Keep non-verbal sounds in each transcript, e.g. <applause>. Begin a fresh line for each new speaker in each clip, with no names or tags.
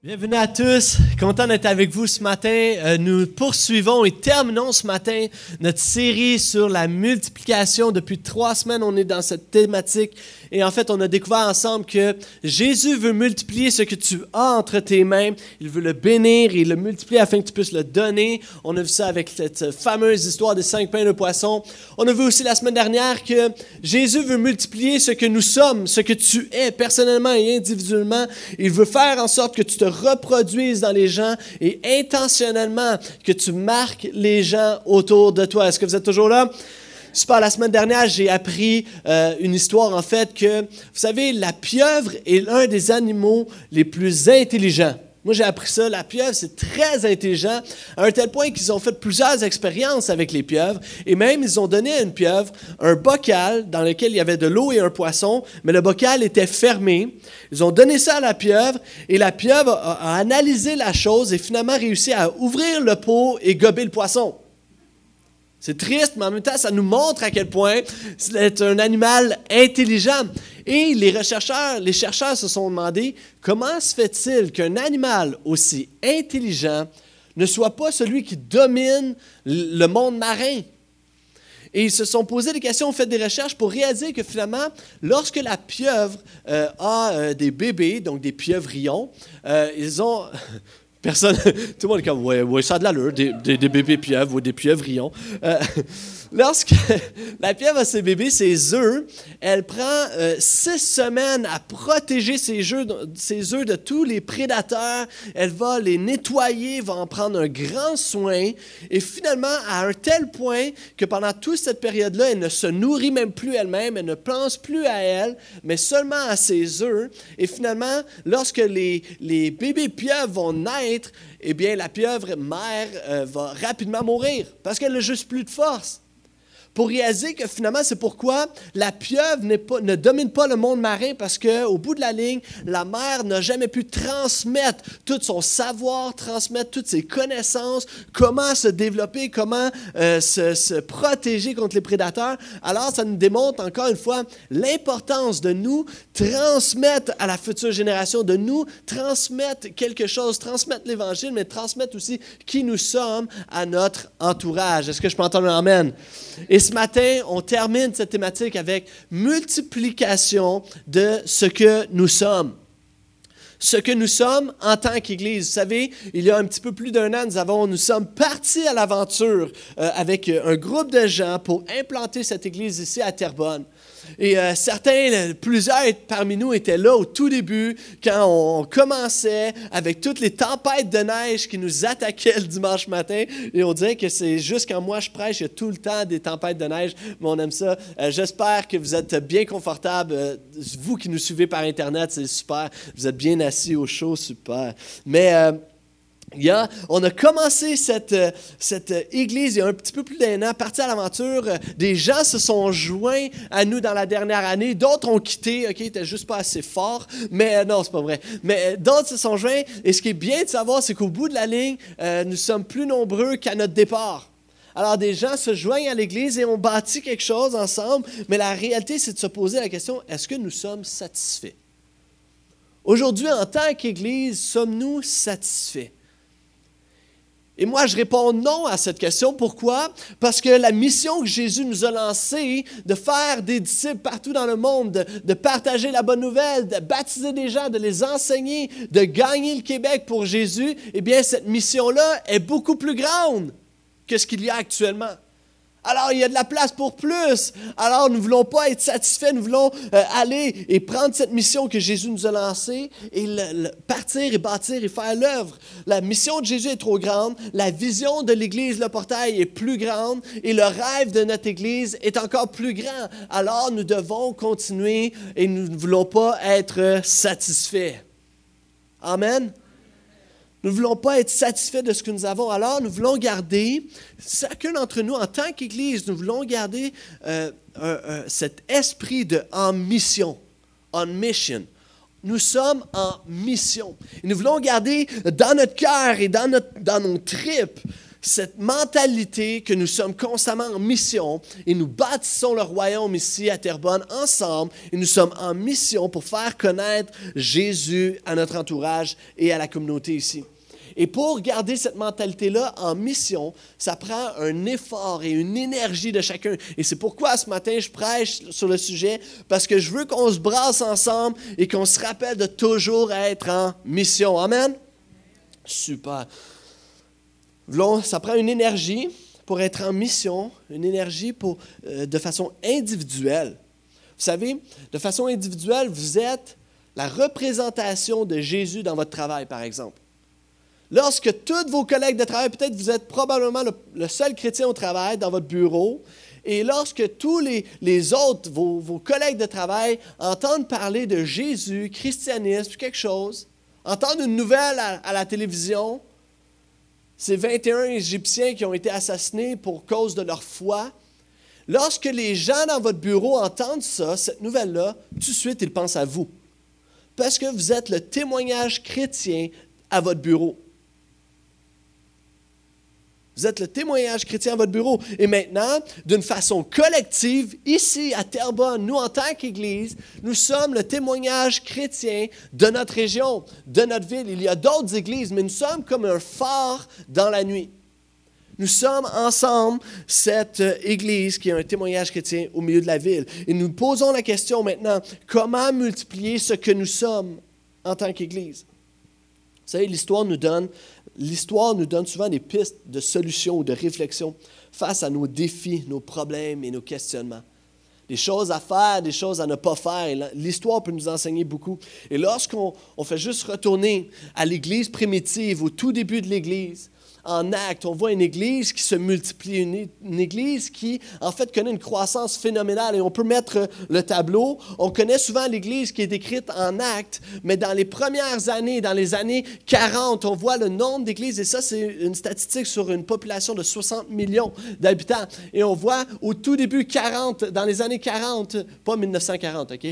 Bienvenue à tous, content d'être avec vous ce matin. Euh, nous poursuivons et terminons ce matin notre série sur la multiplication. Depuis trois semaines, on est dans cette thématique et en fait, on a découvert ensemble que Jésus veut multiplier ce que tu as entre tes mains. Il veut le bénir et le multiplier afin que tu puisses le donner. On a vu ça avec cette fameuse histoire des cinq pains de poisson. On a vu aussi la semaine dernière que Jésus veut multiplier ce que nous sommes, ce que tu es personnellement et individuellement. Il veut faire en sorte que tu te reproduises dans les gens et intentionnellement que tu marques les gens autour de toi. Est-ce que vous êtes toujours là? Super, la semaine dernière, j'ai appris euh, une histoire en fait que, vous savez, la pieuvre est l'un des animaux les plus intelligents. Moi, j'ai appris ça. La pieuvre, c'est très intelligent, à un tel point qu'ils ont fait plusieurs expériences avec les pieuvres. Et même, ils ont donné à une pieuvre un bocal dans lequel il y avait de l'eau et un poisson, mais le bocal était fermé. Ils ont donné ça à la pieuvre, et la pieuvre a, analysé la chose et finalement réussi à ouvrir le pot et gober le poisson. C'est triste, mais en même temps, ça nous montre à quel point c'est un animal intelligent. Et les chercheurs se sont demandé comment se fait-il qu'un animal aussi intelligent ne soit pas celui qui domine le monde marin? Et ils se sont posé des questions, ont fait des recherches pour réaliser que finalement, lorsque la pieuvre euh, a euh, des bébés, donc des pieuvrions, euh, ils ont <laughs> Personne, <laughs> tout le monde est comme, ouais, ouais ça a de l'allure, des, des, des, bébés pieuvres ou des pieuvrions. Lorsque <laughs> la pieuvre a ses bébés, ses œufs, elle prend euh, six semaines à protéger ses, œufs de tous les prédateurs. Elle va les nettoyer, va en prendre un grand soin. Et finalement, à un tel point que pendant toute cette période-là, elle ne se nourrit même plus elle-même, elle ne pense plus à elle, mais seulement à ses œufs. Et finalement, lorsque les, les bébés pieuvres vont naître, eh bien, la pieuvre mère euh, va rapidement mourir parce qu'elle n'a juste plus de force pour réaliser que finalement, c'est pourquoi la pieuvre ne domine pas le monde marin parce qu'au bout de la ligne, la mère n'a jamais pu transmettre tout son savoir, transmettre toutes ses connaissances, comment se développer, comment euh, se, protéger contre les prédateurs. Alors, ça nous démontre encore une fois l'importance de nous transmettre à la future génération, de nous transmettre quelque chose, transmettre l'Évangile, mais transmettre aussi qui nous sommes à notre entourage. Est-ce que je peux entendre un Amen? Ce matin, on termine cette thématique avec multiplication de ce que nous sommes. Ce que nous sommes en tant qu'Église. Vous savez, il y a un petit peu plus d'un an, nous, avons, nous sommes partis à l'aventure euh, avec un groupe de gens pour implanter cette Église ici à Terrebonne. Et euh, certains, plusieurs parmi nous étaient là au tout début, quand on commençait avec toutes les tempêtes de neige qui nous attaquaient le dimanche matin. Et on dirait que c'est juste quand moi je prêche, il y a tout le temps des tempêtes de neige, mais on aime ça. Euh, J'espère que vous êtes bien confortable. Euh, vous qui nous suivez par Internet, c'est super. Vous êtes bien assis au chaud, super. Mais euh. On a commencé cette, euh, cette église il y a un petit peu plus d'un an, parti à l'aventure. Des gens se sont joints à nous dans la dernière année. D'autres ont quitté, OK, n'étaient juste pas assez forts. Mais euh, non, c'est pas vrai. Mais euh, d'autres se sont joints. Et ce qui est bien de savoir, c'est qu'au bout de la ligne, euh, nous sommes plus nombreux qu'à notre départ. Alors des gens se joignent à l'Église et on bâtit quelque chose ensemble, mais la réalité, c'est de se poser la question, est-ce que nous sommes satisfaits? Aujourd'hui, en tant qu'Église, sommes-nous satisfaits? Et moi, je réponds non à cette question. Pourquoi? Parce que la mission que Jésus nous a lancée, de faire des disciples partout dans le monde, de, de, partager la bonne nouvelle, de baptiser des gens, de les enseigner, de gagner le Québec pour Jésus, eh bien, cette mission-là est beaucoup plus grande que ce qu'il y a actuellement. Alors, il y a de la place pour plus. Alors, nous ne voulons pas être satisfaits, nous voulons euh, aller et prendre cette mission que Jésus nous a lancée et partir et bâtir et faire l'œuvre. La mission de Jésus est trop grande, la vision de l'Église, le portail est plus grande et le rêve de notre Église est encore plus grand. Alors, nous devons continuer et nous ne voulons pas être satisfaits. Amen. Nous ne voulons pas être satisfaits de ce que nous avons. Alors, nous voulons garder, chacun d'entre nous, en tant qu'Église, nous voulons garder euh, cet esprit de en mission, on mission. Nous sommes en mission. Et nous voulons garder dans notre cœur et dans, notre, dans nos tripes cette mentalité que nous sommes constamment en mission et nous bâtissons le royaume ici à Terrebonne ensemble et nous sommes en mission pour faire connaître Jésus à notre entourage et à la communauté ici. Et pour garder cette mentalité-là en mission, ça prend un effort et une énergie de chacun. Et c'est pourquoi ce matin, je prêche sur le sujet, parce que je veux qu'on se brasse ensemble et qu'on se rappelle de toujours être en mission. Amen? Super. Ça prend une énergie pour être en mission, une énergie pour, euh, de façon individuelle. Vous savez, de façon individuelle, vous êtes la représentation de Jésus dans votre travail, par exemple. Lorsque tous vos collègues de travail, peut-être vous êtes probablement le, seul chrétien au travail dans votre bureau, et lorsque tous les, autres, vos, collègues de travail, entendent parler de Jésus, christianisme, quelque chose, entendent une nouvelle à, la télévision, ces 21 Égyptiens qui ont été assassinés pour cause de leur foi, lorsque les gens dans votre bureau entendent ça, cette nouvelle-là, tout de suite, ils pensent à vous. Parce que vous êtes le témoignage chrétien à votre bureau. Vous êtes le témoignage chrétien à votre bureau. Et maintenant, d'une façon collective, ici à Terrebonne, nous en tant qu'Église, nous sommes le témoignage chrétien de notre région, de notre ville. Il y a d'autres églises, mais nous sommes comme un phare dans la nuit. Nous sommes ensemble cette Église qui a un témoignage chrétien au milieu de la ville. Et nous posons la question maintenant, comment multiplier ce que nous sommes en tant qu'Église? Vous savez, l'histoire nous donne l'histoire nous donne souvent des pistes de solutions ou de réflexion face à nos défis, nos problèmes et nos questionnements. Des choses à faire, des choses à ne pas faire. L'histoire peut nous enseigner beaucoup. Et lorsqu'on fait juste retourner à l'Église primitive, au tout début de l'Église, en acte. On voit une Église qui se multiplie, une, Église qui, en fait, connaît une croissance phénoménale. Et on peut mettre le tableau. On connaît souvent l'Église qui est décrite en acte, mais dans les premières années, dans les années 40, on voit le nombre d'églises, et ça, c'est une statistique sur une population de 60 millions d'habitants. Et on voit au tout début 40, dans les années 40, pas 1940, OK?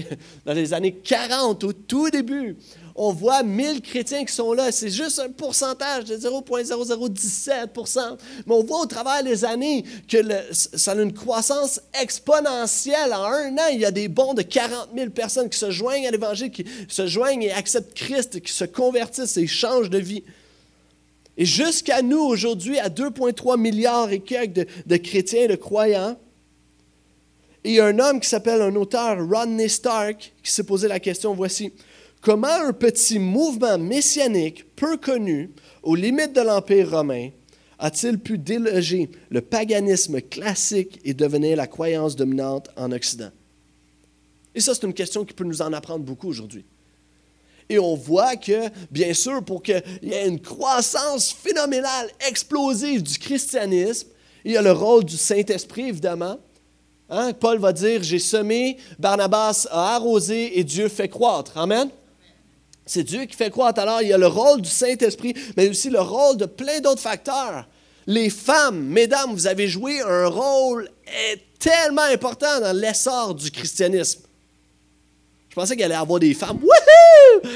Dans les années 40, au tout début, on voit 1000 chrétiens qui sont là. C'est juste un pourcentage de 0,0017% Mais on voit au travers des années que ça a une croissance exponentielle. En un an, il y a des bons de 40 000 personnes qui se joignent à l'Évangile, qui se joignent et acceptent Christ, qui se convertissent et changent de vie. Et jusqu'à nous, aujourd'hui, à 2,3 milliards et quelques de, chrétiens, de croyants, et il y a un homme qui s'appelle un auteur, Rodney Stark, qui s'est posé la question, voici, Comment un petit mouvement messianique peu connu, aux limites de l'Empire romain, a-t-il pu déloger le paganisme classique et devenir la croyance dominante en Occident? Et ça, c'est une question qui peut nous en apprendre beaucoup aujourd'hui. Et on voit que, bien sûr, pour qu'il y ait une croissance phénoménale, explosive du christianisme, il y a le rôle du Saint-Esprit, évidemment. Hein? Paul va dire, j'ai semé, Barnabas a arrosé et Dieu fait croître. Amen. C'est Dieu qui fait croître. Alors, il y a le rôle du Saint-Esprit, mais aussi le rôle de plein d'autres facteurs. Les femmes, mesdames, vous avez joué un rôle tellement important dans l'essor du christianisme. Je pensais qu'il allait avoir des femmes. Wouhou!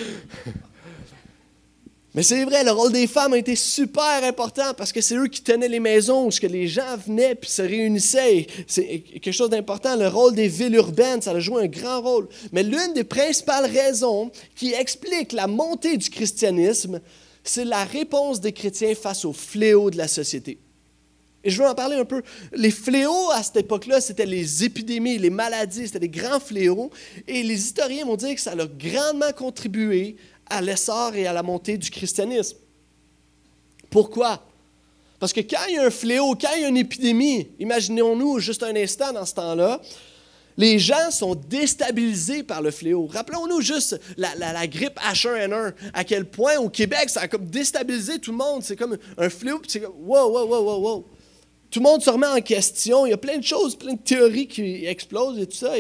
Mais c'est vrai, le rôle des femmes a été super important parce que c'est eux qui tenaient les maisons où les gens venaient puis se réunissaient. C'est quelque chose d'important. Le rôle des villes urbaines, ça a joué un grand rôle. Mais l'une des principales raisons qui explique la montée du christianisme, c'est la réponse des chrétiens face aux fléaux de la société. Et je veux en parler un peu. Les fléaux à cette époque-là, c'était les épidémies, les maladies, c'était des grands fléaux. Et les historiens vont dire que ça a grandement contribué à l'essor et à la montée du christianisme. Pourquoi? Parce que quand il y a un fléau, quand il y a une épidémie, imaginons-nous juste un instant dans ce temps-là, les gens sont déstabilisés par le fléau. Rappelons-nous juste la, grippe H1N1, à quel point au Québec, ça a comme déstabilisé tout le monde. C'est comme un fléau, puis c'est comme wow, wow, wow, wow, wow. Tout le monde se remet en question. Il y a plein de choses, plein de théories qui explosent et tout ça.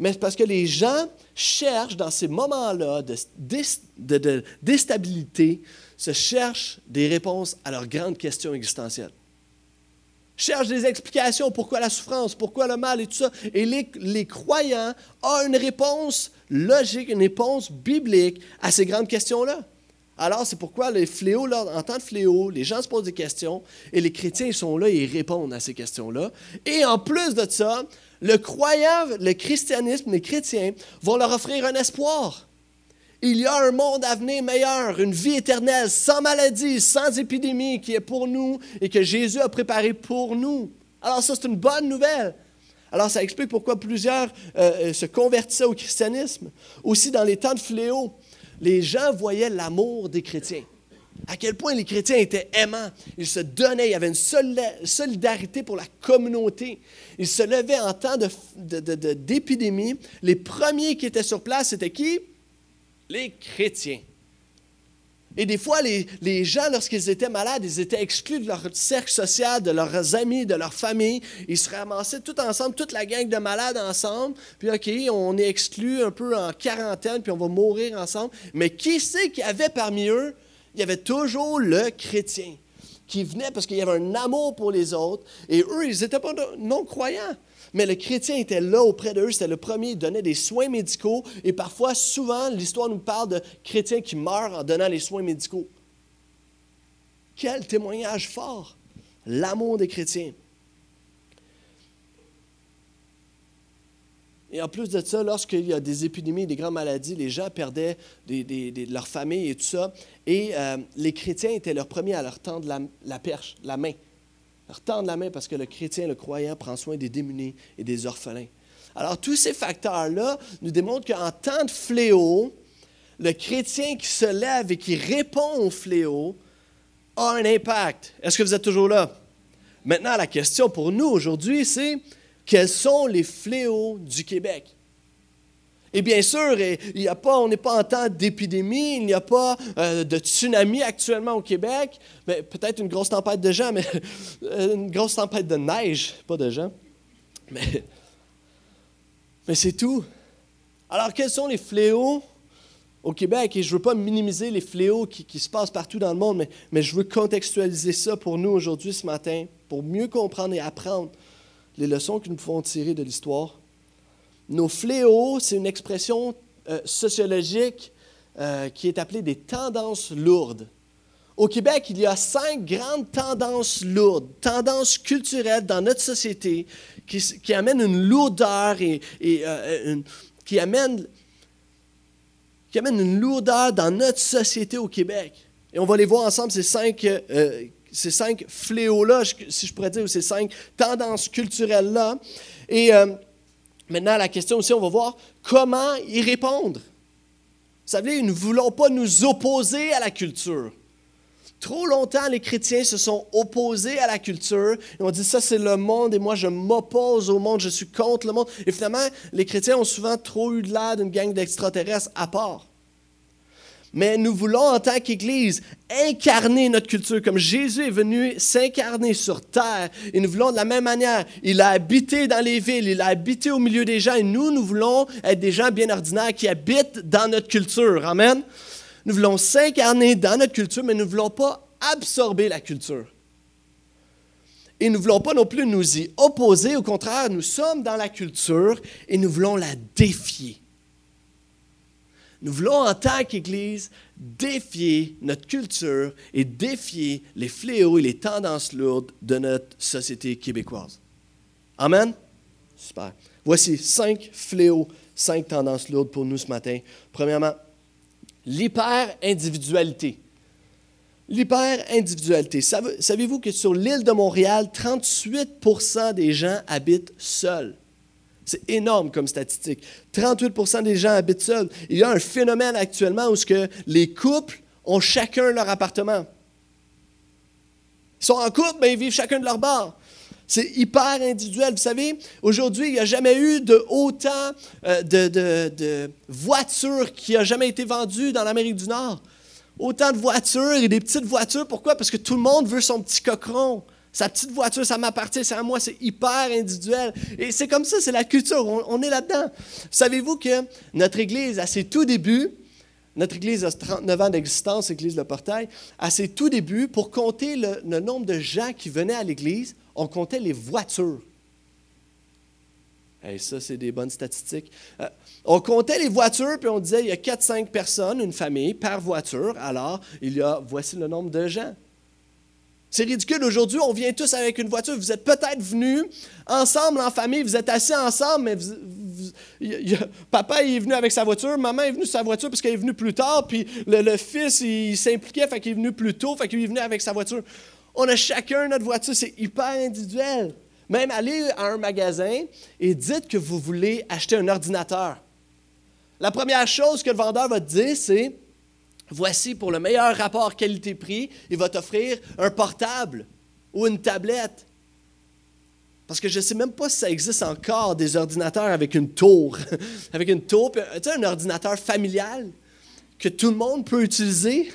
Mais parce que les gens cherchent dans ces moments-là de, déstabilité, se cherchent des réponses à leurs grandes questions existentielles. Cherchent des explications, pourquoi la souffrance, pourquoi le mal et tout ça. Et les, croyants ont une réponse logique, une réponse biblique à ces grandes questions-là. Alors, c'est pourquoi les fléaux, en temps de fléau, les gens se posent des questions et les chrétiens, sont là et ils répondent à ces questions-là. Et en plus de ça, le croyant, le christianisme, les chrétiens vont leur offrir un espoir. Il y a un monde à venir meilleur, une vie éternelle, sans maladie, sans épidémie, qui est pour nous et que Jésus a préparé pour nous. Alors ça, c'est une bonne nouvelle. Alors ça explique pourquoi plusieurs euh, euh, se convertissaient au christianisme. Aussi, dans les temps de fléau, les gens voyaient l'amour des chrétiens. À quel point les chrétiens étaient aimants. Ils se donnaient, il y avait une solidarité pour la communauté. Ils se levaient en temps d'épidémie. les premiers qui étaient sur place, c'était qui? Les chrétiens. Et des fois, les, les gens, lorsqu'ils étaient malades, ils étaient exclus de leur cercle social, de leurs amis, de leur famille. Ils se ramassaient tout ensemble, toute la gang de malades ensemble. Puis, OK, on est exclus un peu en quarantaine, puis on va mourir ensemble. Mais qui sait qu'il y avait parmi eux? Il y avait toujours le chrétien qui venait parce qu'il y avait un amour pour les autres. Et eux, ils n'étaient pas non-croyants. Mais le chrétien était là auprès d'eux, c'était le premier, il donnait des soins médicaux. Et parfois, souvent, l'histoire nous parle de chrétiens qui meurent en donnant les soins médicaux. Quel témoignage fort! L'amour des chrétiens. Et en plus de ça, lorsqu'il y a des épidémies, des grandes maladies, les gens perdaient leur famille et tout ça. Et euh, les chrétiens étaient leurs premiers à leur tendre la, la perche, la main leur tendre la main parce que le chrétien, le croyant, prend soin des démunis et des orphelins. Alors, tous ces facteurs-là nous démontrent qu'en temps de fléau, le chrétien qui se lève et qui répond au fléau a un impact. Est-ce que vous êtes toujours là? Maintenant, la question pour nous aujourd'hui, c'est quels sont les fléaux du Québec? Et bien sûr, il y a pas, on n'est pas en temps d'épidémie, il n'y a pas euh, de tsunami actuellement au Québec, peut-être une grosse tempête de gens, mais une grosse tempête de neige, pas de gens. Mais, c'est tout. Alors, quels sont les fléaux au Québec? Et je ne veux pas minimiser les fléaux qui, se passent partout dans le monde, mais je veux contextualiser ça pour nous aujourd'hui, ce matin, pour mieux comprendre et apprendre les leçons que nous pouvons tirer de l'histoire nos fléaux, c'est une expression euh, sociologique euh, qui est appelée des tendances lourdes. Au Québec, il y a cinq grandes tendances lourdes, tendances culturelles dans notre société qui, amènent une lourdeur et, euh, qui, amènent, qui une lourdeur dans notre société au Québec. Et on va les voir ensemble, ces cinq, ces cinq fléaux-là, si je pourrais dire, ou ces cinq tendances culturelles-là. Et Maintenant, la question aussi, on va voir comment y répondre. Vous savez, nous ne voulons pas nous opposer à la culture. Trop longtemps, les chrétiens se sont opposés à la culture. Ils ont dit ça, c'est le monde et moi, je m'oppose au monde, je suis contre le monde. Et finalement, les chrétiens ont souvent trop eu de l'air d'une gang d'extraterrestres à part. Mais nous voulons, en tant qu'Église, incarner notre culture comme Jésus est venu s'incarner sur terre. Et nous voulons de la même manière. Il a habité dans les villes, il a habité au milieu des gens. Et nous, nous voulons être des gens bien ordinaires qui habitent dans notre culture. Amen. Nous voulons s'incarner dans notre culture, mais nous ne voulons pas absorber la culture. Et nous ne voulons pas non plus nous y opposer. Au contraire, nous sommes dans la culture et nous voulons la défier. Nous voulons, en tant qu'Église, défier notre culture et défier les fléaux et les tendances lourdes de notre société québécoise. Amen? Super. Voici cinq fléaux, cinq tendances lourdes pour nous ce matin. Premièrement, l'hyper-individualité. L'hyper-individualité. Savez-vous que sur l'île de Montréal, 38% des gens habitent seuls? C'est énorme comme statistique. 38% des gens habitent seuls. Il y a un phénomène actuellement où que les couples ont chacun leur appartement. Ils sont en couple, mais ils vivent chacun de leur bar. C'est hyper individuel. Vous savez, aujourd'hui, il n'y a jamais eu de autant euh, de, de, voitures qui a jamais été vendues dans l'Amérique du Nord. Autant de voitures et des petites voitures. Pourquoi? Parce que tout le monde veut son petit cochon. Sa petite voiture, ça m'appartient, c'est à moi, c'est hyper individuel. Et c'est comme ça, c'est la culture, on, est là-dedans. Savez-vous que notre Église, à ses tout débuts, notre Église a 39 ans d'existence, l'Église Le Portail, à ses tout débuts, pour compter le, nombre de gens qui venaient à l'Église, on comptait les voitures. Hey, ça, c'est des bonnes statistiques. Euh, on comptait les voitures, puis on disait il y a 4-5 personnes, une famille, par voiture. Alors, il y a, voici le nombre de gens. C'est ridicule. Aujourd'hui, on vient tous avec une voiture. Vous êtes peut-être venus ensemble en famille, vous êtes assis ensemble, mais papa est venu avec sa voiture, maman est venue sa voiture parce qu'elle est venue plus tard, puis le, fils, il, s'impliquait, fait qu'il est venu plus tôt, fait qu'il est venu avec sa voiture. On a chacun notre voiture, c'est hyper individuel. Même aller à un magasin et dites que vous voulez acheter un ordinateur. La première chose que le vendeur va te dire, c'est voici pour le meilleur rapport qualité-prix, il va t'offrir un portable ou une tablette. Parce que je ne sais même pas si ça existe encore des ordinateurs avec une tour. <laughs> avec une tour, tu sais, un ordinateur familial que tout le monde peut utiliser.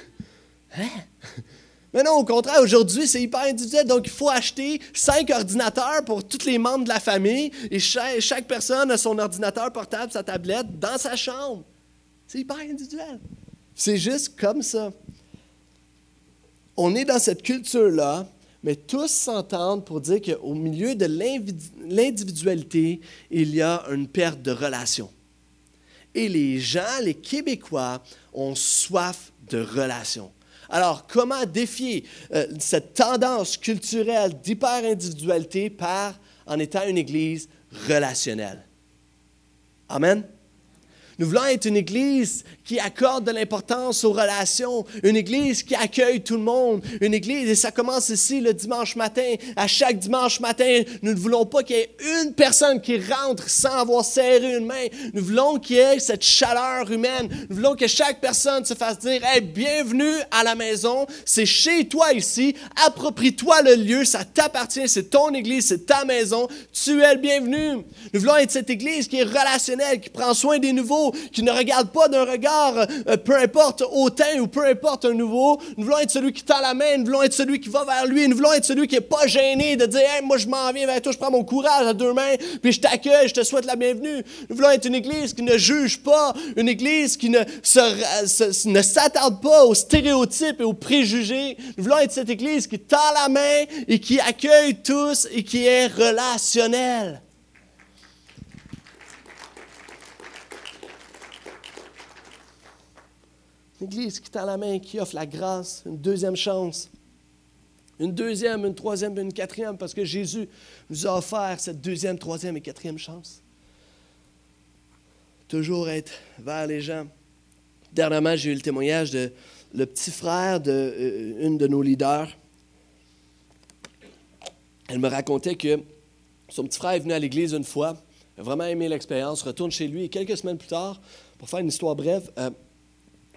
Hein? <laughs> Mais non, au contraire, aujourd'hui, c'est hyper individuel. Donc, il faut acheter cinq ordinateurs pour tous les membres de la famille et chaque, personne a son ordinateur portable, sa tablette dans sa chambre. C'est hyper individuel. C'est juste comme ça. On est dans cette culture-là, mais tous s'entendent pour dire qu'au milieu de l'individualité, il y a une perte de relation. Et les gens, les Québécois, ont soif de relation. Alors, comment défier euh, cette tendance culturelle d'hyper-individualité par en étant une Église relationnelle? Amen? Nous voulons être une Église qui accorde de l'importance aux relations, une Église qui accueille tout le monde, une Église, et ça commence ici le dimanche matin. À chaque dimanche matin, nous ne voulons pas qu'il y ait une personne qui rentre sans avoir serré une main. Nous voulons qu'il y ait cette chaleur humaine. Nous voulons que chaque personne se fasse dire, hey, bienvenue à la maison, c'est chez toi ici, approprie-toi le lieu, ça t'appartient, c'est ton Église, c'est ta maison, tu es le bienvenu. Nous voulons être cette Église qui est relationnelle, qui prend soin des nouveaux qui ne regarde pas d'un regard, euh, peu importe autant ou peu importe un nouveau. Nous voulons être celui qui tend la main, nous voulons être celui qui va vers lui, nous voulons être celui qui n'est pas gêné de dire Moi, je m'en viens vers toi, je prends mon courage à deux mains, puis je t'accueille, je te souhaite la bienvenue. Nous voulons être une église qui ne juge pas, une église qui ne, ne s'attarde pas aux stéréotypes et aux préjugés. Nous voulons être cette église qui tend la main et qui accueille tous et qui est relationnelle. L'Église qui tend la main, qui offre la grâce, une deuxième chance, une deuxième, une troisième, une quatrième, parce que Jésus nous a offert cette deuxième, troisième et quatrième chance. Toujours être vers les gens. Dernièrement, j'ai eu le témoignage de le petit frère d'une euh, de nos leaders. Elle me racontait que son petit frère est venu à l'église une fois, a vraiment aimé l'expérience, retourne chez lui et quelques semaines plus tard, pour faire une histoire brève, euh,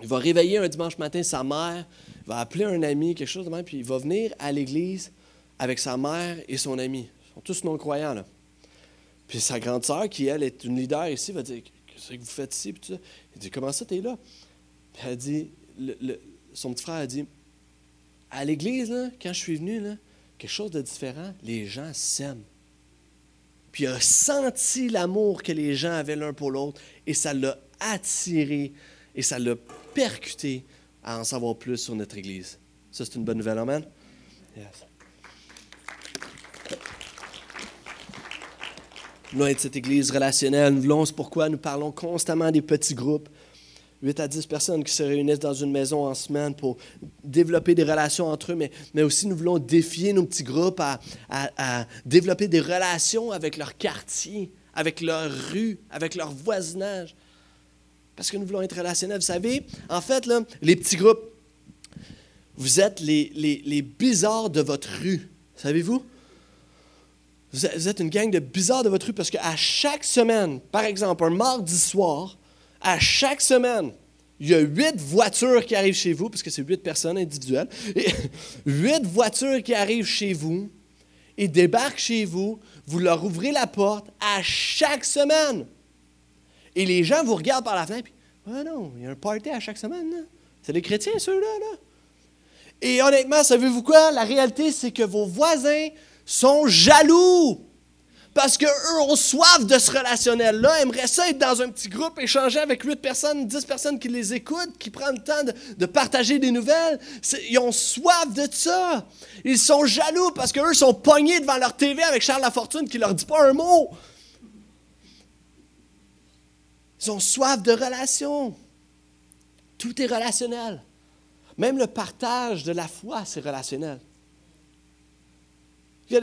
il va réveiller un dimanche matin sa mère, va appeler un ami, quelque chose de même, puis il va venir à l'église avec sa mère et son ami. Ils sont tous non-croyants, là. Puis sa grande sœur, qui, elle, est une leader ici, va dire Qu'est-ce que vous faites ici puis. Il dit Comment ça, t'es là? Puis elle dit Son petit frère a dit À l'église, là, quand je suis venu, quelque chose de différent, les gens s'aiment. Puis il a senti l'amour que les gens avaient l'un pour l'autre et ça l'a attiré et ça l'a à en savoir plus sur notre Église. Ça, c'est une bonne nouvelle, Amen? Yes. Nous être cette Église relationnelle. Nous voulons, c'est pourquoi nous parlons constamment des petits groupes. 8 à 10 personnes qui se réunissent dans une maison en semaine pour développer des relations entre eux, mais, mais aussi nous voulons défier nos petits groupes à, développer des relations avec leur quartier, avec leur rue, avec leur voisinage. Parce que nous voulons être relationnels. Vous savez, en fait, là, les petits groupes, vous êtes les, les, bizarres de votre rue. Savez-vous? Vous êtes une gang de bizarres de votre rue parce qu'à chaque semaine, par exemple, un mardi soir, à chaque semaine, il y a huit voitures qui arrivent chez vous, parce que c'est huit personnes individuelles, <laughs> huit voitures qui arrivent chez vous et débarquent chez vous, vous leur ouvrez la porte à chaque semaine. Et les gens vous regardent par la fenêtre, puis, ah non, il y a un party à chaque semaine. C'est les chrétiens, ceux-là. Là. Et honnêtement, savez-vous quoi? La réalité, c'est que vos voisins sont jaloux. Parce qu'eux ont soif de ce relationnel-là, aimeraient ça être dans un petit groupe, échanger avec 8 personnes, 10 personnes qui les écoutent, qui prennent le temps de, de partager des nouvelles. Ils ont soif de ça. Ils sont jaloux parce qu'eux sont pognés devant leur TV avec Charles Lafortune qui leur dit pas un mot. Ils ont soif de relations. Tout est relationnel. Même le partage de la foi, c'est relationnel.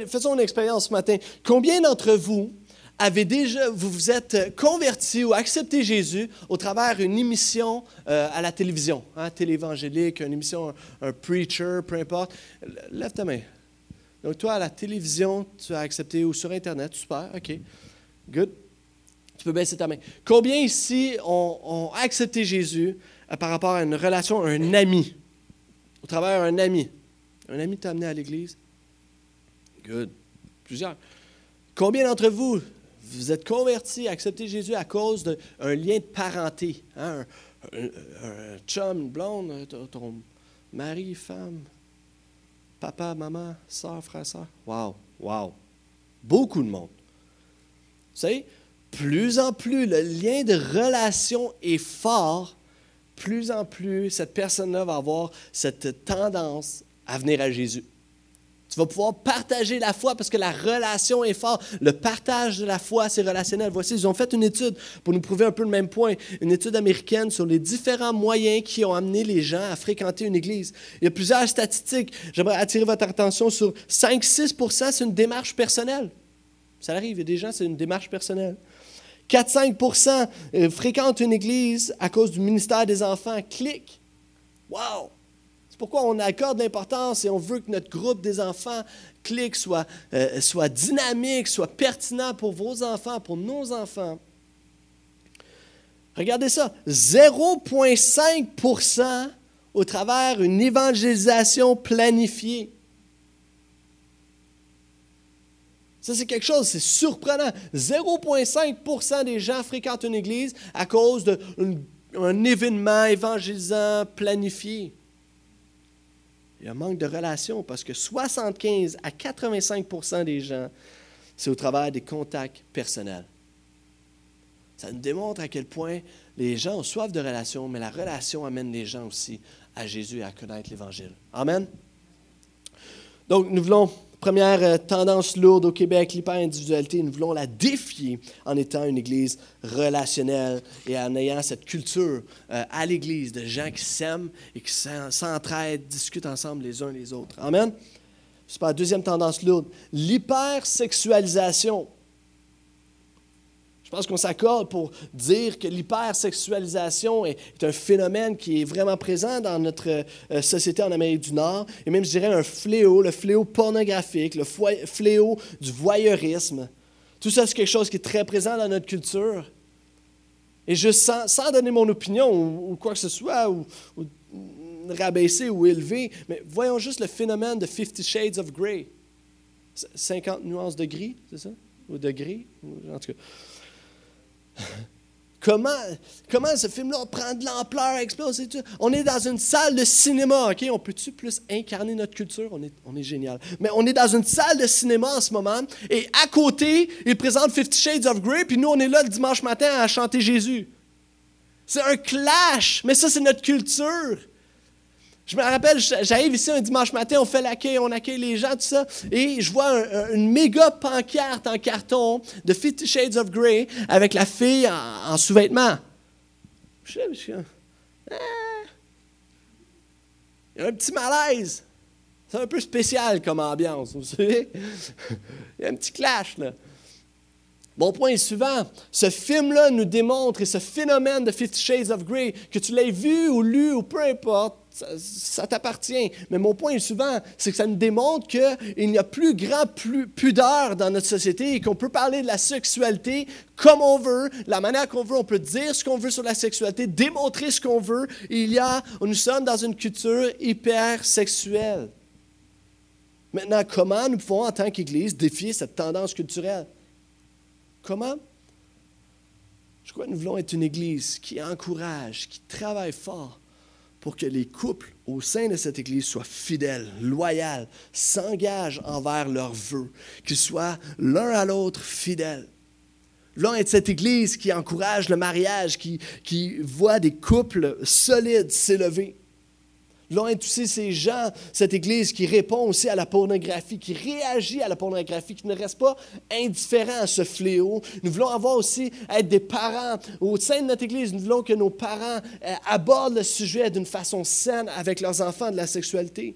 Faisons une expérience ce matin. Combien d'entre vous avez déjà, vous vous êtes convertis ou accepté Jésus au travers d'une émission euh, à la télévision, hein, télévangélique, une émission, un, preacher, peu importe. Lève ta main. Donc, toi, à la télévision, tu as accepté ou sur Internet, super, OK. Good. Tu peux baisser ta main. Combien ici ont, accepté Jésus euh, par rapport à une relation, un ami, au travers d'un ami? Un ami t'a amené à l'Église? Good. Plusieurs. Combien d'entre vous vous êtes convertis, accepté Jésus à cause d'un lien de parenté. Hein? Un, chum, une blonde, ton, mari, femme, papa, maman, soeur, frère, soeur. Wow, wow. Beaucoup de monde. Vous savez, plus en plus le lien de relation est fort, plus en plus cette personne-là va avoir cette tendance à venir à Jésus. Tu vas pouvoir partager la foi parce que la relation est forte. Le partage de la foi, c'est relationnel. Voici, ils ont fait une étude pour nous prouver un peu le même point. Une étude américaine sur les différents moyens qui ont amené les gens à fréquenter une église. Il y a plusieurs statistiques. J'aimerais attirer votre attention sur 5-6% c'est une démarche personnelle. Ça arrive, il y a des gens, c'est une démarche personnelle. 4-5% euh, fréquentent une église à cause du ministère des enfants. Clique. Wow! C'est pourquoi on accorde l'importance et on veut que notre groupe des enfants clique, soit, euh, dynamique, soit pertinent pour vos enfants, pour nos enfants. Regardez ça, 0,5% au travers d'une évangélisation planifiée. Ça, c'est quelque chose, c'est surprenant. 0,5% des gens fréquentent une église à cause d'un événement évangélisant planifié. Il y a un manque de relation parce que 75 à 85% des gens, c'est au travers des contacts personnels. Ça nous démontre à quel point les gens ont soif de relation, mais la relation amène les gens aussi à Jésus et à connaître l'Évangile. Amen. Donc, nous voulons Première euh, tendance lourde au Québec, l'hyper-individualité, nous voulons la défier en étant une Église relationnelle et en ayant cette culture euh, à l'Église de gens qui s'aiment et qui s'entraident, discutent ensemble les uns les autres. Amen. C'est deuxième tendance lourde. L'hypersexualisation. Je pense qu'on s'accorde pour dire que l'hypersexualisation est, un phénomène qui est vraiment présent dans notre euh, société en Amérique du Nord, et même, je dirais, un fléau, le fléau pornographique, le fléau du voyeurisme. Tout ça, c'est quelque chose qui est très présent dans notre culture. Et je, sans, sans donner mon opinion ou, quoi que ce soit, ou, ou rabaisser ou élever, mais voyons juste le phénomène de Fifty Shades of Grey. 50 nuances de gris, c'est ça? Ou de gris? En tout cas. Comment, comment ce film-là prend de l'ampleur, explose et tout? On est dans une salle de cinéma, OK? On peut-tu plus incarner notre culture? On est, on est génial. Mais on est dans une salle de cinéma en ce moment, et à côté, ils présentent Fifty Shades of Grey, puis nous, on est là le dimanche matin à chanter Jésus. C'est un clash, mais ça, c'est notre culture. Je me rappelle, j'arrive ici un dimanche matin, on fait l'accueil, on accueille les gens, tout ça, et je vois une méga pancarte en carton de Fifty Shades of Grey avec la fille en, sous-vêtements. Je suis, ah. Il y a un petit malaise. C'est un peu spécial comme ambiance, vous savez. <laughs> Il y a un petit clash, là. Mon point est suivant. Ce film-là nous démontre, et ce phénomène de Fifty Shades of Grey, que tu l'aies vu ou lu ou peu importe, ça, t'appartient. Mais mon point souvent, c'est que ça nous démontre qu'il n'y a plus grand pudeur dans notre société et qu'on peut parler de la sexualité comme on veut, la manière qu'on veut, on peut dire ce qu'on veut sur la sexualité, démontrer ce qu'on veut. Il y a, nous sommes dans une culture hyper sexuelle. Maintenant, comment nous pouvons, en tant qu'Église, défier cette tendance culturelle? Comment? Je crois que nous voulons être une Église qui encourage, qui travaille fort pour que les couples au sein de cette Église soient fidèles, loyaux, s'engagent envers leurs vœux, qu'ils soient l'un à l'autre fidèles. L'un est cette Église qui encourage le mariage, qui, qui voit des couples solides s'élever. Voulons être aussi ces gens, cette Église qui répond aussi à la pornographie, qui réagit à la pornographie, qui ne reste pas indifférent à ce fléau. Nous voulons avoir aussi être des parents. Au sein de notre Église, nous voulons que nos parents euh, abordent le sujet d'une façon saine avec leurs enfants de la sexualité.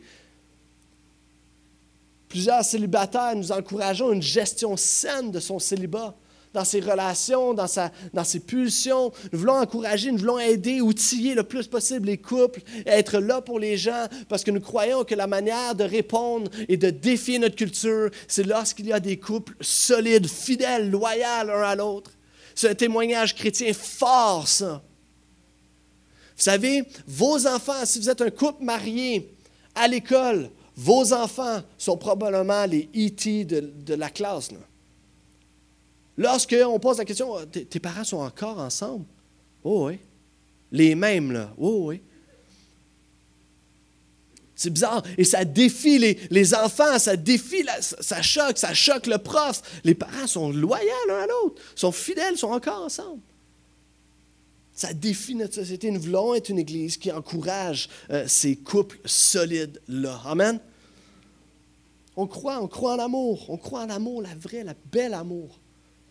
Plusieurs célibataires, nous encourageons une gestion saine de son célibat dans ses relations, dans, sa, ses pulsions. Nous voulons encourager, nous voulons aider, outiller le plus possible les couples, être là pour les gens, parce que nous croyons que la manière de répondre et de défier notre culture, c'est lorsqu'il y a des couples solides, fidèles, loyaux l'un à l'autre. C'est un témoignage chrétien fort, ça. Vous savez, vos enfants, si vous êtes un couple marié à l'école, vos enfants sont probablement les E.T. de, la classe. Lorsqu'on pose la question, ah, tes parents sont encore ensemble? Oh oui. Les mêmes, là? Oh oui. C'est bizarre. Et ça défie les, enfants, ça défie, ça choque, ça choque le prof. Les parents sont loyaux l'un à l'autre, sont fidèles, sont encore ensemble. Ça défie notre société. Nous voulons être une église qui encourage euh, ces couples solides-là. Amen. On croit, on croit en l'amour. On croit en l'amour, la vraie, la belle amour.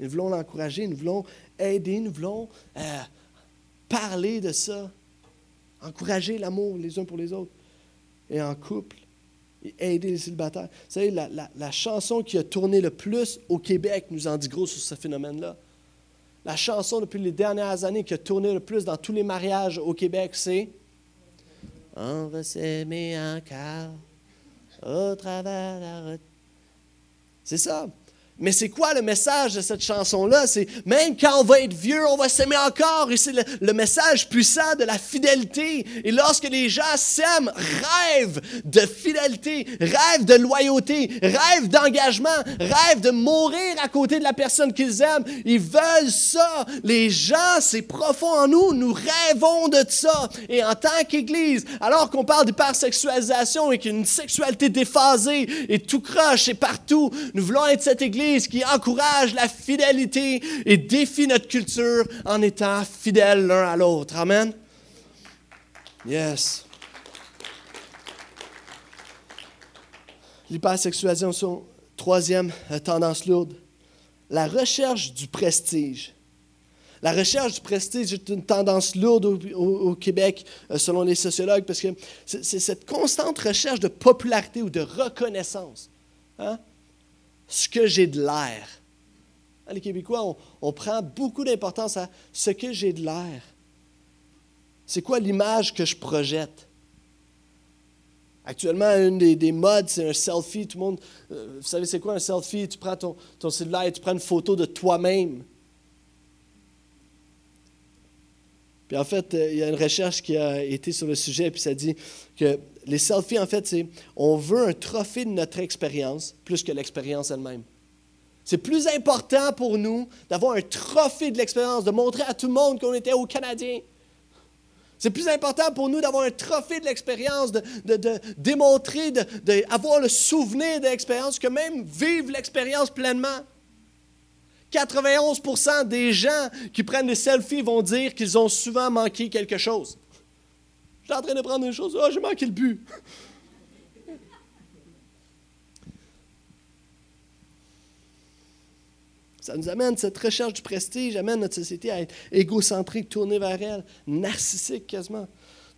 Nous voulons l'encourager, nous voulons aider, nous voulons euh, parler de ça, encourager l'amour les uns pour les autres et en couple et aider les célibataires. Vous savez, la, la, chanson qui a tourné le plus au Québec nous en dit gros sur ce phénomène-là. La chanson depuis les dernières années qui a tourné le plus dans tous les mariages au Québec, c'est On va s'aimer encore au travers la route. C'est ça. Mais c'est quoi le message de cette chanson-là? C'est même quand on va être vieux, on va s'aimer encore. Et c'est le, message puissant de la fidélité. Et lorsque les gens s'aiment, rêvent de fidélité, rêvent de loyauté, rêvent d'engagement, rêvent de mourir à côté de la personne qu'ils aiment. Ils veulent ça. Les gens, c'est profond en nous. Nous rêvons de ça. Et en tant qu'Église, alors qu'on parle d'hypersexualisation et qu'une sexualité déphasée et tout croche et partout, nous voulons être cette Église qui encourage la fidélité et défie notre culture en étant fidèles l'un à l'autre. Amen. Yes. L'hypersexualisation, troisième tendance lourde, la recherche du prestige. La recherche du prestige est une tendance lourde au, Québec, euh, selon les sociologues, parce que c'est cette constante recherche de popularité ou de reconnaissance. Hein? Ce que j'ai de l'air. Les Québécois, on, prend beaucoup d'importance à ce que j'ai de l'air. C'est quoi l'image que je projette? Actuellement, une des, modes, c'est un selfie. Tout le monde, euh, vous savez, c'est quoi un selfie? Tu prends ton, ton cellulaire et tu prends une photo de toi-même. Puis en fait, euh, il y a une recherche qui a été sur le sujet, puis ça dit que les selfies, en fait, c'est on veut un trophée de notre expérience plus que l'expérience elle-même. C'est plus important pour nous d'avoir un trophée de l'expérience, de montrer à tout le monde qu'on était au Canadien. C'est plus important pour nous d'avoir un trophée de l'expérience, de, de, démontrer, d'avoir le souvenir de l'expérience que même vivre l'expérience pleinement. 91% des gens qui prennent des selfies vont dire qu'ils ont souvent manqué quelque chose. Je suis en train de prendre une chose, ah, j'ai manqué le but. Ça nous amène, cette recherche du prestige amène notre société à être égocentrique, tournée vers elle, narcissique quasiment,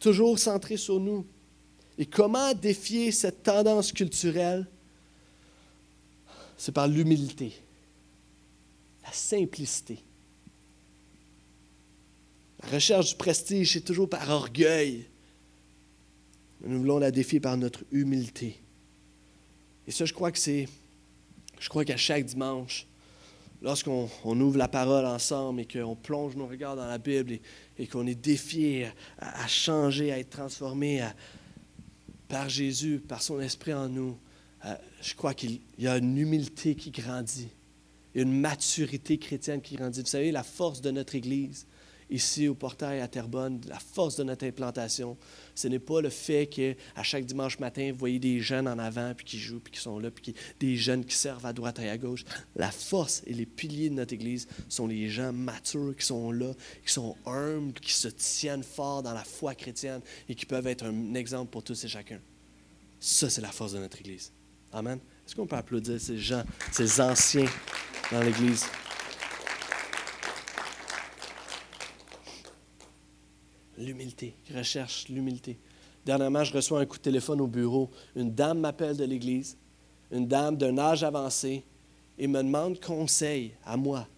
toujours centrée sur nous. Et comment défier cette tendance culturelle? C'est par l'humilité la simplicité. La recherche du prestige, c'est toujours par orgueil. Nous voulons la défier par notre humilité. Et ça, je crois que c'est. Je crois qu'à chaque dimanche, lorsqu'on ouvre la parole ensemble et qu'on plonge nos regards dans la Bible et, qu'on est défié à, changer, à être transformé par Jésus, par son esprit en nous, euh, je crois qu'il y a une humilité qui grandit une maturité chrétienne qui grandit. Vous savez, la force de notre Église ici au portail à Terrebonne, la force de notre implantation, ce n'est pas le fait qu'à chaque dimanche matin, vous voyez des jeunes en avant, puis qui jouent, puis qui sont là, puis des jeunes qui servent à droite et à gauche. La force et les piliers de notre Église sont les gens matures qui sont là, qui sont humbles, qui se tiennent fort dans la foi chrétienne et qui peuvent être un exemple pour tous et chacun. Ça, c'est la force de notre Église. Amen. Est-ce qu'on peut applaudir ces gens, ces anciens dans l'Église? L'humilité, recherche l'humilité. Dernièrement, je reçois un coup de téléphone au bureau. Une dame m'appelle de l'Église, une dame d'un âge avancé, et me demande conseil à moi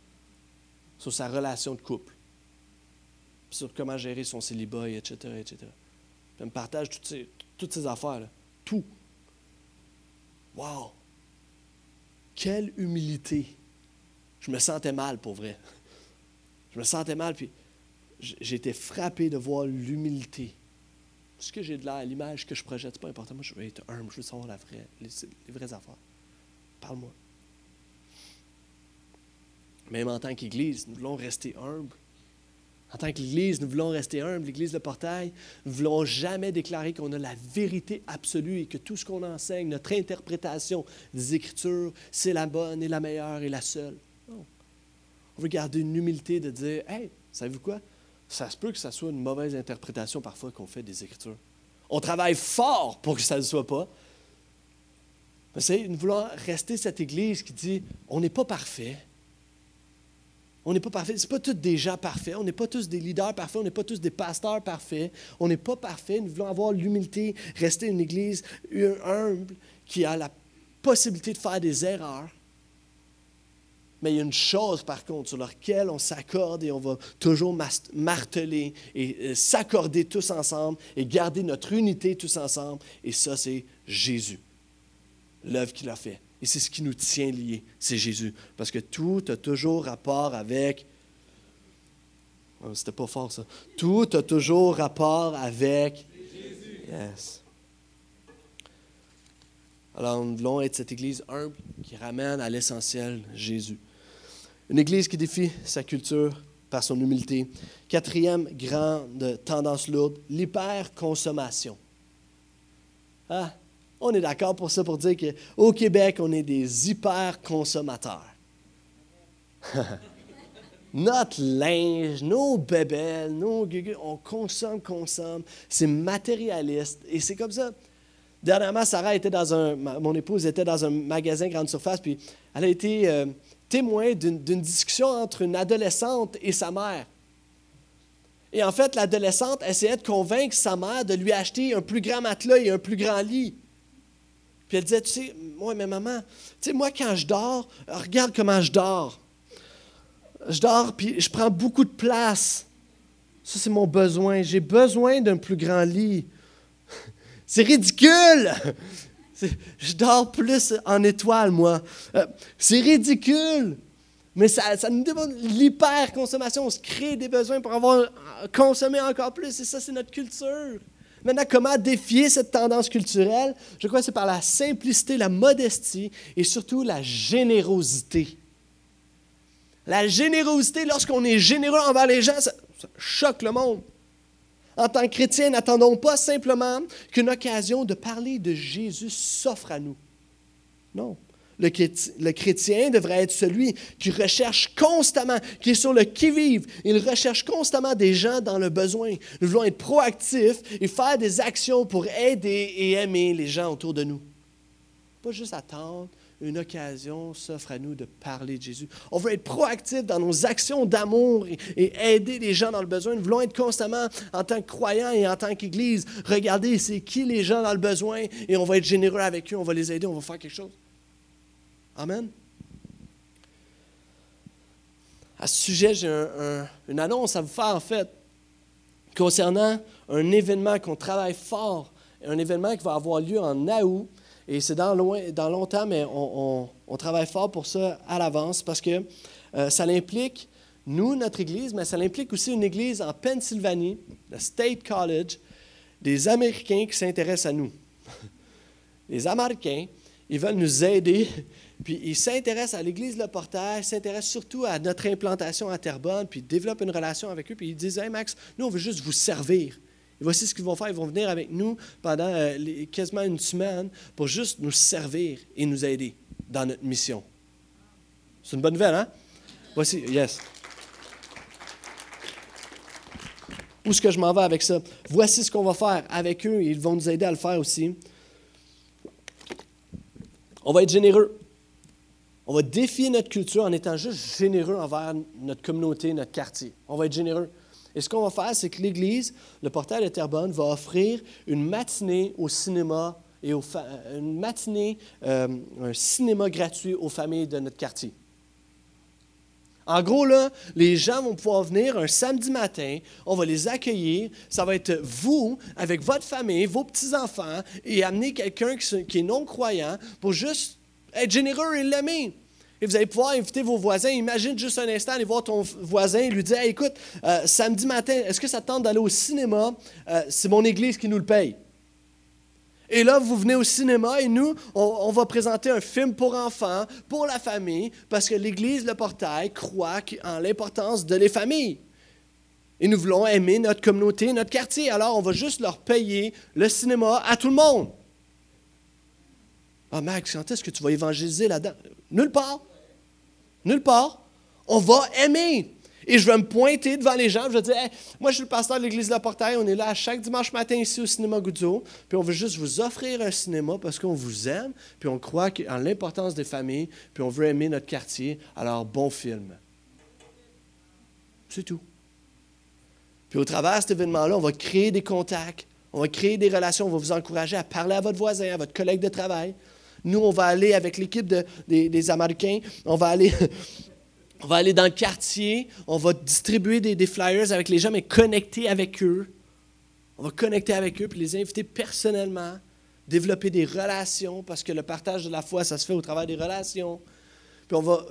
sur sa relation de couple, sur comment gérer son célibat, etc. etc. elle me partage toutes ces, toutes ces affaires-là. Tout. Wow! Quelle humilité! Je me sentais mal pour vrai. Je me sentais mal, puis été frappé de voir l'humilité. Ce que j'ai de l'air, l'image que je projette, c'est pas important. Moi, je veux être humble, je veux savoir la vraie, les, vraies affaires. Parle-moi. Même en tant qu'Église, nous voulons rester humbles. En tant qu'Église, nous voulons rester humbles. L'Église de Portail, nous ne voulons jamais déclarer qu'on a la vérité absolue et que tout ce qu'on enseigne, notre interprétation des Écritures, c'est la bonne et la meilleure et la seule. Non. On veut garder une humilité de dire Hey, savez-vous quoi? Ça se peut que ça soit une mauvaise interprétation parfois qu'on fait des Écritures. On travaille fort pour que ça ne le soit pas. Mais nous voulons rester cette Église qui dit, on n'est pas parfait. On n'est pas parfait. Ce pas tous des gens parfaits. On n'est pas tous des leaders parfaits. On n'est pas tous des pasteurs parfaits. On n'est pas parfait. Nous voulons avoir l'humilité, rester une Église humble qui a la possibilité de faire des erreurs, mais il y a une chose, par contre, sur laquelle on s'accorde et on va toujours marteler et euh, s'accorder tous ensemble et garder notre unité tous ensemble. Et ça, c'est Jésus, l'œuvre qu'il a fait. Et c'est ce qui nous tient liés, c'est Jésus. Parce que tout a toujours rapport avec... Oh, C'était pas fort, ça. Tout a toujours rapport avec... Jésus. Yes. Alors, nous voulons être cette Église humble qui ramène à l'essentiel Jésus. Une Église qui défie sa culture par son humilité. Quatrième grande tendance lourde, l'hyperconsommation. Ah, on est d'accord pour ça, pour dire qu'au Québec, on est des hyperconsommateurs. <laughs> Notre linge, nos bébelles, nos on consomme, consomme. C'est matérialiste. Et c'est comme ça. Dernièrement, Sarah était dans un. Mon épouse était dans un magasin grande surface, puis elle a été. Euh, témoin d'une discussion entre une adolescente et sa mère. Et en fait, l'adolescente essayait de convaincre sa mère de lui acheter un plus grand matelas et un plus grand lit. Puis elle disait, tu sais, moi, mais maman, tu sais, moi, quand je dors, regarde comment je dors. Je dors, puis je prends beaucoup de place. Ça, c'est mon besoin. J'ai besoin d'un plus grand lit. <laughs> C'est ridicule <laughs> je dors plus en étoile, moi. Euh, c'est ridicule. Mais ça, ça nous demande l'hyper-consommation. On se crée des besoins pour avoir consommé encore plus. Et ça, c'est notre culture. Maintenant, comment défier cette tendance culturelle? Je crois que c'est par la simplicité, la modestie et surtout la générosité. La générosité, lorsqu'on est généreux envers les gens, ça choque le monde. En tant que chrétien, n'attendons pas simplement qu'une occasion de parler de Jésus s'offre à nous. Non. Le chrétien, devrait être celui qui recherche constamment, qui est sur le qui-vive. Il recherche constamment des gens dans le besoin. Nous voulons être proactifs et faire des actions pour aider et aimer les gens autour de nous. Pas juste attendre une occasion s'offre à nous de parler de Jésus. On veut être proactif dans nos actions d'amour et, aider les gens dans le besoin. Nous voulons être constamment, en tant que croyants et en tant qu'Église, regarder c'est qui les gens dans le besoin et on va être généreux avec eux, on va les aider, on va faire quelque chose. Amen. À ce sujet, j'ai une annonce à vous faire en fait concernant un événement qu'on travaille fort, un événement qui va avoir lieu en août et c'est dans, dans longtemps, mais on, travaille fort pour ça à l'avance parce que euh, ça l'implique, nous, notre Église, mais ça l'implique aussi une Église en Pennsylvanie, le State College, des Américains qui s'intéressent à nous. <laughs> Les Américains, ils veulent nous aider. Puis ils s'intéressent à l'Église Le Portail, s'intéressent surtout à notre implantation à Terrebonne, puis ils développent une relation avec eux, puis ils disent Hey Max, nous on veut juste vous servir. Et voici ce qu'ils vont faire. Ils vont venir avec nous pendant euh, quasiment une semaine pour juste nous servir et nous aider dans notre mission. C'est une bonne nouvelle, hein? Voici, yes. Où est-ce que je m'en vais avec ça? Voici ce qu'on va faire avec eux. Ils vont nous aider à le faire aussi. On va être généreux. On va défier notre culture en étant juste généreux envers notre communauté, notre quartier. On va être généreux. Et ce qu'on va faire, c'est que l'Église, le portail de Terrebonne, va offrir une matinée au cinéma et aux une matinée, euh, un cinéma gratuit aux familles de notre quartier. En gros, là, les gens vont pouvoir venir un samedi matin, on va les accueillir. Ça va être vous, avec votre famille, vos petits-enfants, et amener quelqu'un qui est non-croyant pour juste être généreux et l'aimer. Et vous allez pouvoir inviter vos voisins. Imagine juste un instant aller voir ton voisin et lui dire Écoute, euh, samedi matin, est-ce que ça tente d'aller au cinéma? Euh, C'est mon église qui nous le paye. Et là, vous venez au cinéma et nous, on, va présenter un film pour enfants, pour la famille, parce que l'Église, le portail, croit en l'importance de les familles. Et nous voulons aimer notre communauté, notre quartier. Alors, on va juste leur payer le cinéma à tout le monde. Ah, Max, quand est-ce que tu vas évangéliser là-dedans? Nulle part. Nulle part. On va aimer. Et je vais me pointer devant les gens, je vais dire Moi, je suis le pasteur de l'Église de la Portail, on est là chaque dimanche matin ici au cinéma Goudzo, puis on veut juste vous offrir un cinéma parce qu'on vous aime, puis on croit en l'importance des familles, puis on veut aimer notre quartier. Alors, bon film. C'est tout. Puis au travers de cet événement-là, on va créer des contacts, on va créer des relations, on va vous encourager à parler à votre voisin, à votre collègue de travail. Nous, on va aller avec l'équipe des, Américains, on va aller <laughs> On va aller dans le quartier, on va distribuer des, flyers avec les gens, mais connecter avec eux. On va connecter avec eux, puis les inviter personnellement, développer des relations, parce que le partage de la foi, ça se fait au travers des relations. Puis on va,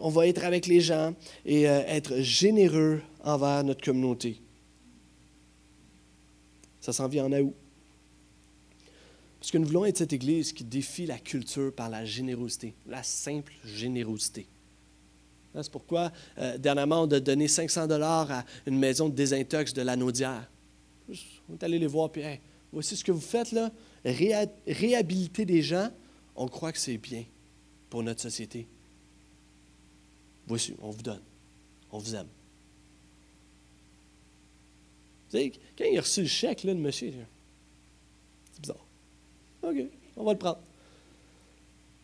on va être avec les gens et euh, être généreux envers notre communauté. Ça s'en vient en août. Parce que nous voulons être cette Église qui défie la culture par la générosité, la simple générosité. Hein, c'est pourquoi, euh, dernièrement, on a donné 500 dollars à une maison de désintox de la Naudière. On est allé les voir, puis voici ce que vous faites là. réhabiliter des gens, on croit que c'est bien pour notre société. Voici, on vous donne. On vous aime. Vous savez, quand il a reçu le chèque, là, le monsieur. OK, on va le prendre.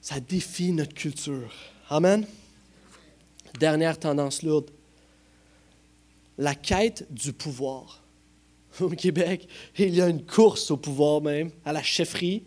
Ça défie notre culture. Amen. Dernière tendance lourde. La quête du pouvoir. <laughs> Au Québec, il y a une course au pouvoir même, à la chefferie.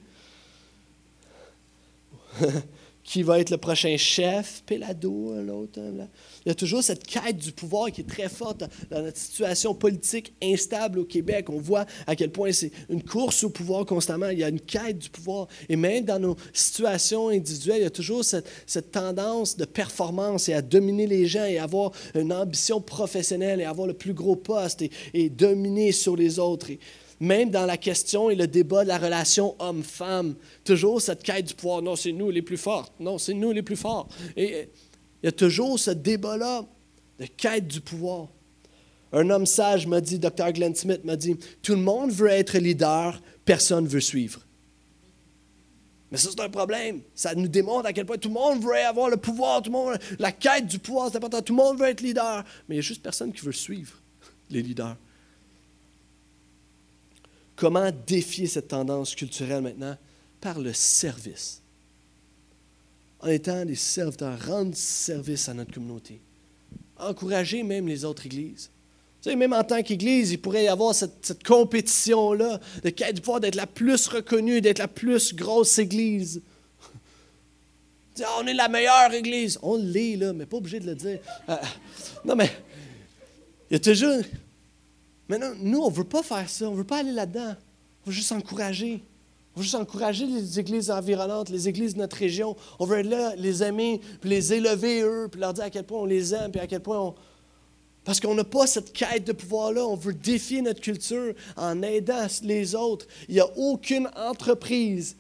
<laughs> qui va être le prochain chef, Pelado, l'autre. Hein, Il y a toujours cette quête du pouvoir qui est très forte dans notre situation politique instable au Québec. On voit à quel point c'est une course au pouvoir constamment. Il y a une quête du pouvoir. Et même dans nos situations individuelles, il y a toujours cette, tendance de performance et à dominer les gens et avoir une ambition professionnelle et avoir le plus gros poste et, et dominer sur les autres même dans la question et le débat de la relation homme-femme, toujours cette quête du pouvoir. Non, c'est nous les plus forts. Non, c'est nous les plus forts. Et il y a toujours ce débat-là de quête du pouvoir. Un homme sage m'a dit, Dr. Glenn Smith m'a dit, tout le monde veut être leader, personne ne veut suivre. Mais ça, c'est un problème. Ça nous démontre à quel point tout le monde veut avoir le pouvoir, tout monde, la quête du pouvoir, c'est important. Tout le monde veut être leader, mais il n'y a juste personne qui veut suivre les leaders. Comment défier cette tendance culturelle maintenant? Par le service. En étant des serviteurs, rendre service à notre communauté. Encourager même les autres églises. Même en tant qu'Église, il pourrait y avoir cette, compétition-là de pouvoir d'être la plus reconnue, d'être la plus grosse Église. <laughs> on est la meilleure Église. On l'est, là, mais pas obligé de le dire. Euh, non, mais il y a toujours Maintenant, nous, on ne veut pas faire ça. On ne veut pas aller là-dedans. On veut juste encourager. On veut juste encourager les églises environnantes, les églises de notre région. On veut être là, les aimer, puis les élever eux, puis leur dire à quel point on les aime, puis à quel point on. Parce qu'on n'a pas cette quête de pouvoir-là. On veut défier notre culture en aidant les autres. Il n'y a aucune entreprise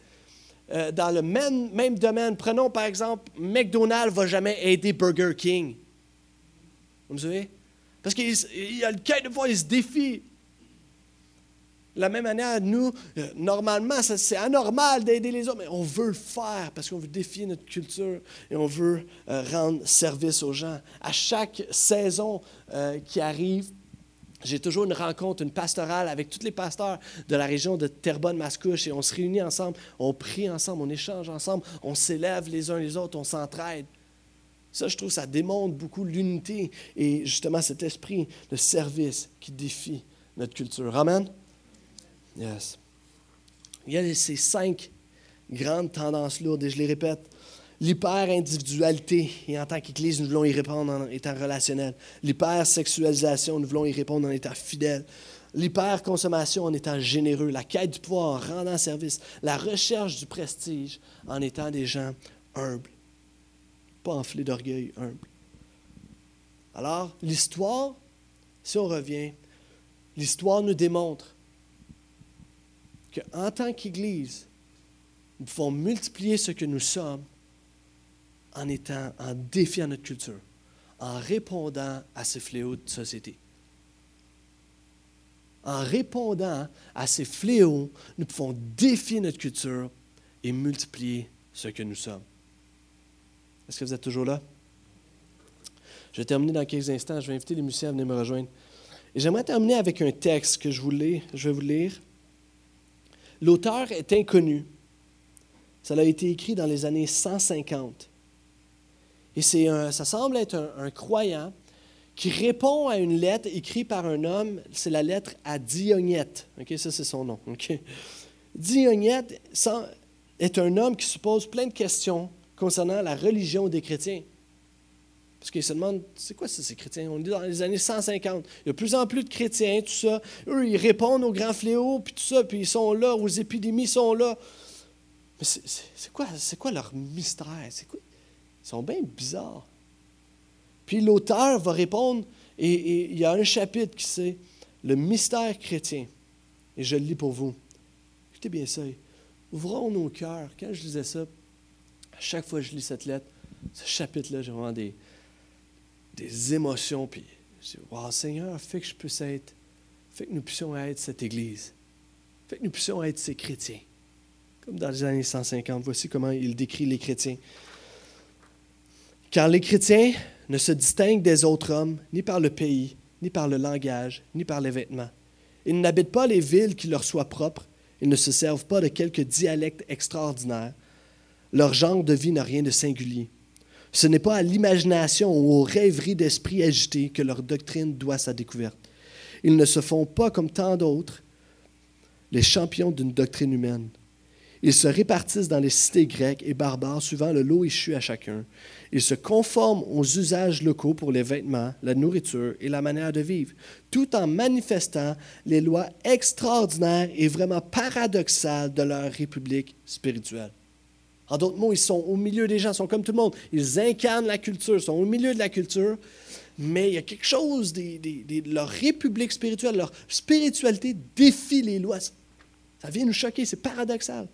euh, dans le même, même domaine. Prenons par exemple, McDonald's ne va jamais aider Burger King. Vous me savez? Parce qu'il y a le cas de voir, il se défie. De la même manière, nous, euh, normalement, c'est anormal d'aider les autres, mais on veut le faire parce qu'on veut défier notre culture et on veut euh, rendre service aux gens. À chaque saison qui arrive, j'ai toujours une rencontre, une pastorale avec tous les pasteurs de la région de Terrebonne-Mascouche et on se réunit ensemble, on prie ensemble, on échange ensemble, on s'élève les uns les autres, on s'entraide. Ça, je trouve, ça démontre beaucoup l'unité et justement cet esprit de service qui défie notre culture. Amen? Yes. Il y a ces cinq grandes tendances lourdes et je les répète L'hyper-individualité, et en tant qu'Église, nous voulons y répondre en étant relationnel. L'hyper-sexualisation, nous voulons y répondre en étant fidèles. L'hyper-consommation en étant généreux. La quête du pouvoir en rendant service. La recherche du prestige en étant des gens humbles. Pas enflés d'orgueil, humbles. Alors, l'histoire, si on revient, l'histoire nous démontre qu'en tant qu'Église, nous pouvons multiplier ce que nous sommes en étant, en défiant notre culture, en répondant à ces fléaux de société. En répondant à ces fléaux, nous pouvons défier notre culture et multiplier ce que nous sommes. Est-ce que vous êtes toujours là? Je vais terminer dans quelques instants. Je vais inviter les musiciens à venir me rejoindre. Et j'aimerais terminer avec un texte que je, voulais, je vais vous lire. L'auteur est inconnu. Ça a été écrit dans les années 150. Et ça semble être un, croyant qui répond à une lettre écrite par un homme. C'est la lettre à Dionyette. Ok, ça, c'est son nom. Okay. Dionyette est un homme qui se pose plein de questions concernant la religion des chrétiens. Parce qu'il se demande, c'est quoi ça, ces chrétiens? On est dans les années 150. Il y a de plus en plus de chrétiens, tout ça. Eux, ils répondent aux grands fléaux, puis tout ça, puis ils sont là, aux épidémies, ils sont là. Mais c'est quoi, quoi leur mystère? C'est quoi, sont bien bizarres. Puis l'auteur va répondre, et, il y a un chapitre qui c'est le mystère chrétien. Et je le lis pour vous. Écoutez bien ça. Ouvrons nos cœurs. Quand je lisais ça, à chaque fois que je lis cette lettre, ce chapitre-là, j'ai vraiment des, des émotions. Puis je dis, wow, Seigneur, fais que je puisse être, fais que nous puissions être cette Église. Fais que nous puissions être ces chrétiens. Comme dans les années 150, voici comment il décrit les chrétiens. Car les chrétiens ne se distinguent des autres hommes ni par le pays, ni par le langage, ni par les vêtements. Ils n'habitent pas les villes qui leur soient propres, ils ne se servent pas de quelques dialectes extraordinaires. Leur genre de vie n'a rien de singulier. Ce n'est pas à l'imagination ou aux rêveries d'esprit agités que leur doctrine doit sa découverte. Ils ne se font pas comme tant d'autres, les champions d'une doctrine humaine. Ils se répartissent dans les cités grecques et barbares suivant le lot échu à chacun. Ils se conforment aux usages locaux pour les vêtements, la nourriture et la manière de vivre, tout en manifestant les lois extraordinaires et vraiment paradoxales de leur république spirituelle. En d'autres mots, ils sont au milieu des gens, ils sont comme tout le monde. Ils incarnent la culture, ils sont au milieu de la culture, mais il y a quelque chose leur république spirituelle, leur spiritualité défie les lois. Ça vient nous choquer, c'est paradoxal.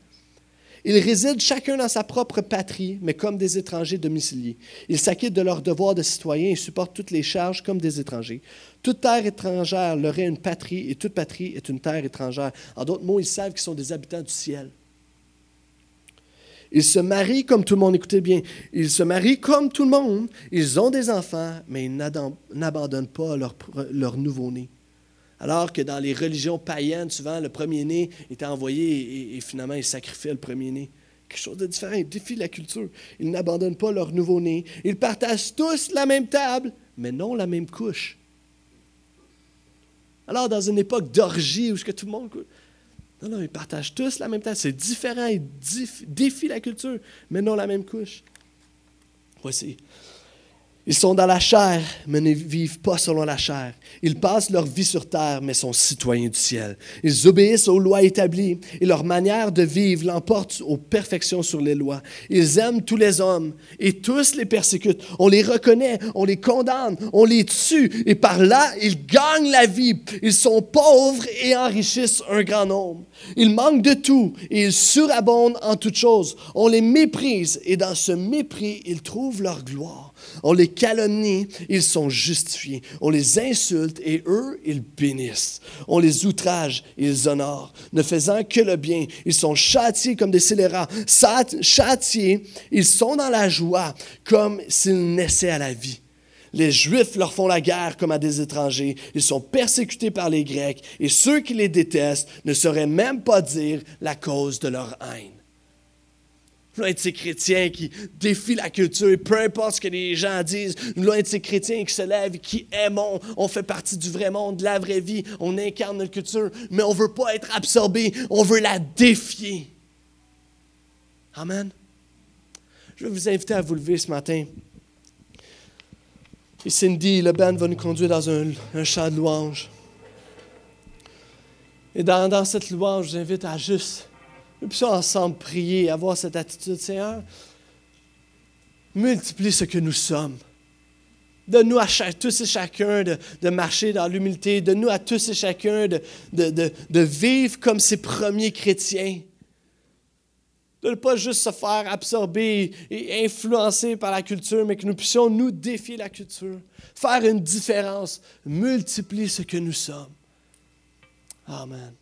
Ils résident chacun dans sa propre patrie, mais comme des étrangers domiciliés. Ils s'acquittent de leurs devoirs de citoyens et supportent toutes les charges comme des étrangers. Toute terre étrangère leur est une patrie et toute patrie est une terre étrangère. En d'autres mots, ils savent qu'ils sont des habitants du ciel. Ils se marient comme tout le monde, écoutez bien, ils se marient comme tout le monde, ils ont des enfants, mais ils n'abandonnent pas leur, nouveau-né. Alors que dans les religions païennes, souvent, le premier-né était envoyé et, finalement, ils sacrifiaient le premier-né. Quelque chose de différent. Ils défient la culture. Ils n'abandonnent pas leur nouveau-né. Ils partagent tous la même table, mais non la même couche. Alors, dans une époque d'orgie où tout le monde... Non, non, ils partagent tous la même table. C'est différent. Ils défient la culture, mais non la même couche. Voici. Ils sont dans la chair, mais ne vivent pas selon la chair. Ils passent leur vie sur terre, mais sont citoyens du ciel. Ils obéissent aux lois établies et leur manière de vivre l'emporte aux perfections sur les lois. Ils aiment tous les hommes et tous les persécutent. On les reconnaît, on les condamne, on les tue et par là, ils gagnent la vie. Ils sont pauvres et enrichissent un grand nombre. Ils manquent de tout et ils surabondent en toutes choses. On les méprise et dans ce mépris, ils trouvent leur gloire. On les calomnie, ils sont justifiés. On les insulte et eux, ils bénissent. On les outrage, ils honorent. Ne faisant que le bien, ils sont châtiés comme des scélérats. Châtiés, ils sont dans la joie comme s'ils naissaient à la vie. Les Juifs leur font la guerre comme à des étrangers. Ils sont persécutés par les Grecs et ceux qui les détestent ne sauraient même pas dire la cause de leur haine. Nous de ces chrétiens qui défient la culture, et peu importe ce que les gens disent. Nous de ces chrétiens qui se lèvent, qui aimons. On fait partie du vrai monde, de la vraie vie. On incarne notre culture, mais on ne veut pas être absorbé. On veut la défier. Amen. Je vais vous inviter à vous lever ce matin. Et Cindy, le band va nous conduire dans un, un chant de louange. Et dans, dans cette louange, je vous invite à juste, nous puissions ensemble prier, avoir cette attitude, Seigneur, multiplie ce que nous sommes. Donne-nous à tous et chacun de, marcher dans l'humilité. Donne-nous à tous et chacun de, de, vivre comme ces premiers chrétiens de ne pas juste se faire absorber et influencer par la culture, mais que nous puissions nous défier la culture, faire une différence, multiplier ce que nous sommes. Amen.